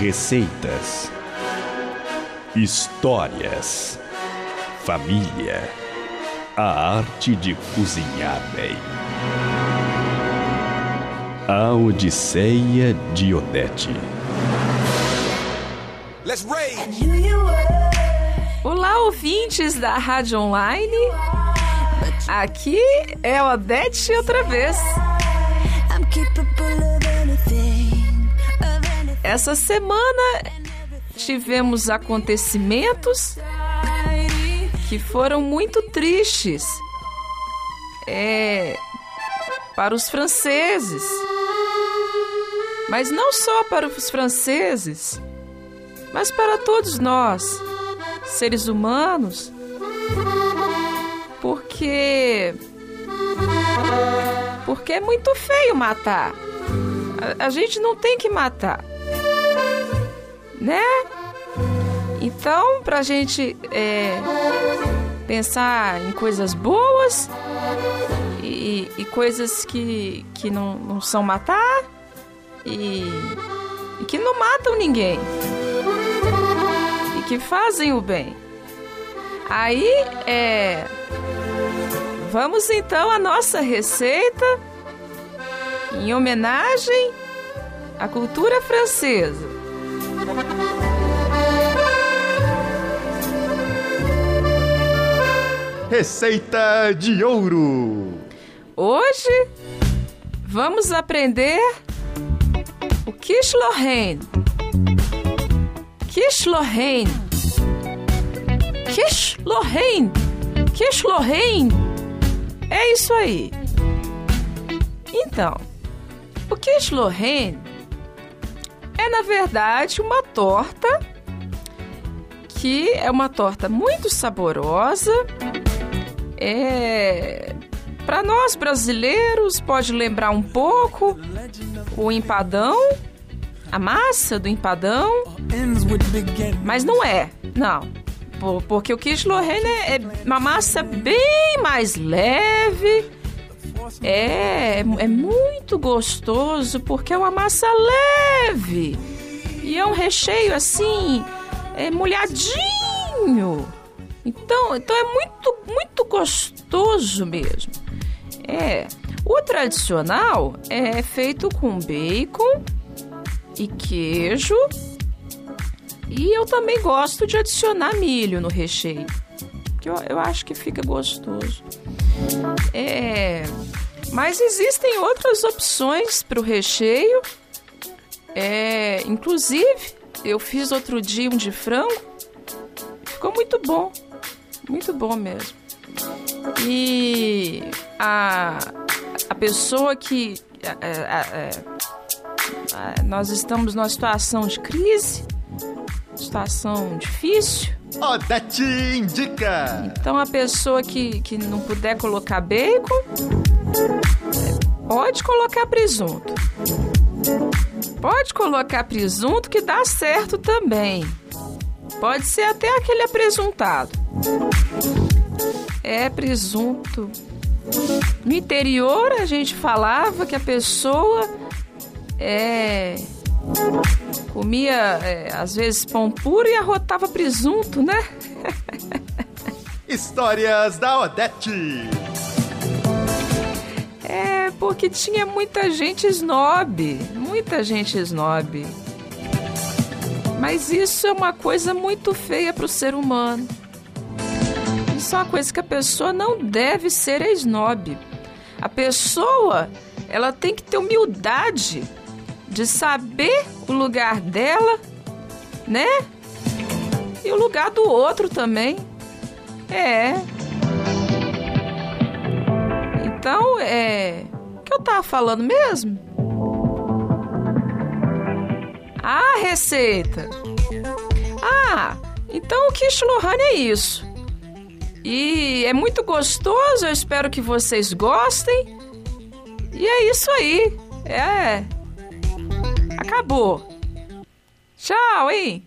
receitas, histórias, família, a arte de cozinhar bem. A Odisseia de Odete. Olá, ouvintes da Rádio Online. Aqui é Odete outra vez. Essa semana tivemos acontecimentos que foram muito tristes. É para os franceses. Mas não só para os franceses, mas para todos nós, seres humanos, porque porque é muito feio matar. A, a gente não tem que matar, né? Então, pra gente é, pensar em coisas boas e, e coisas que, que não, não são matar e, e que não matam ninguém e que fazem o bem. Aí é. Vamos então à nossa receita em homenagem à cultura francesa. Receita de ouro. Hoje vamos aprender o quiche Lorraine. Quiche Lorraine. Quiche Lorraine. Quiche Lorraine. É isso aí. Então, o quiche Lorraine na verdade uma torta que é uma torta muito saborosa. É para nós brasileiros pode lembrar um pouco o empadão, a massa do empadão, mas não é, não. Porque o quiche Lorraine é uma massa bem mais leve, é, é muito gostoso porque é uma massa leve e é um recheio assim, é molhadinho. Então, então é muito, muito gostoso mesmo. É. O tradicional é feito com bacon e queijo. E eu também gosto de adicionar milho no recheio. Que eu, eu acho que fica gostoso. É. Mas existem outras opções para o recheio. É, inclusive, eu fiz outro dia um de frango. Ficou muito bom. Muito bom mesmo. E a, a pessoa que. nós estamos numa situação de crise, situação difícil. Odete indica! Então a pessoa que, que não puder colocar bacon, pode colocar presunto. Pode colocar presunto que dá certo também. Pode ser até aquele apresuntado. É presunto. No interior a gente falava que a pessoa é comia é, às vezes pão puro e arrotava presunto, né? Histórias da Odete. É, porque tinha muita gente snob, muita gente snob. Mas isso é uma coisa muito feia para o ser humano. Isso é uma coisa que a pessoa não deve ser snob. A pessoa, ela tem que ter humildade de saber o lugar dela, né? E o lugar do outro também. É. Então, é. O que eu tava falando mesmo? Ah, receita! Ah, então o quiche é isso. E é muito gostoso, eu espero que vocês gostem. E é isso aí. É. Acabou. Tchau, hein?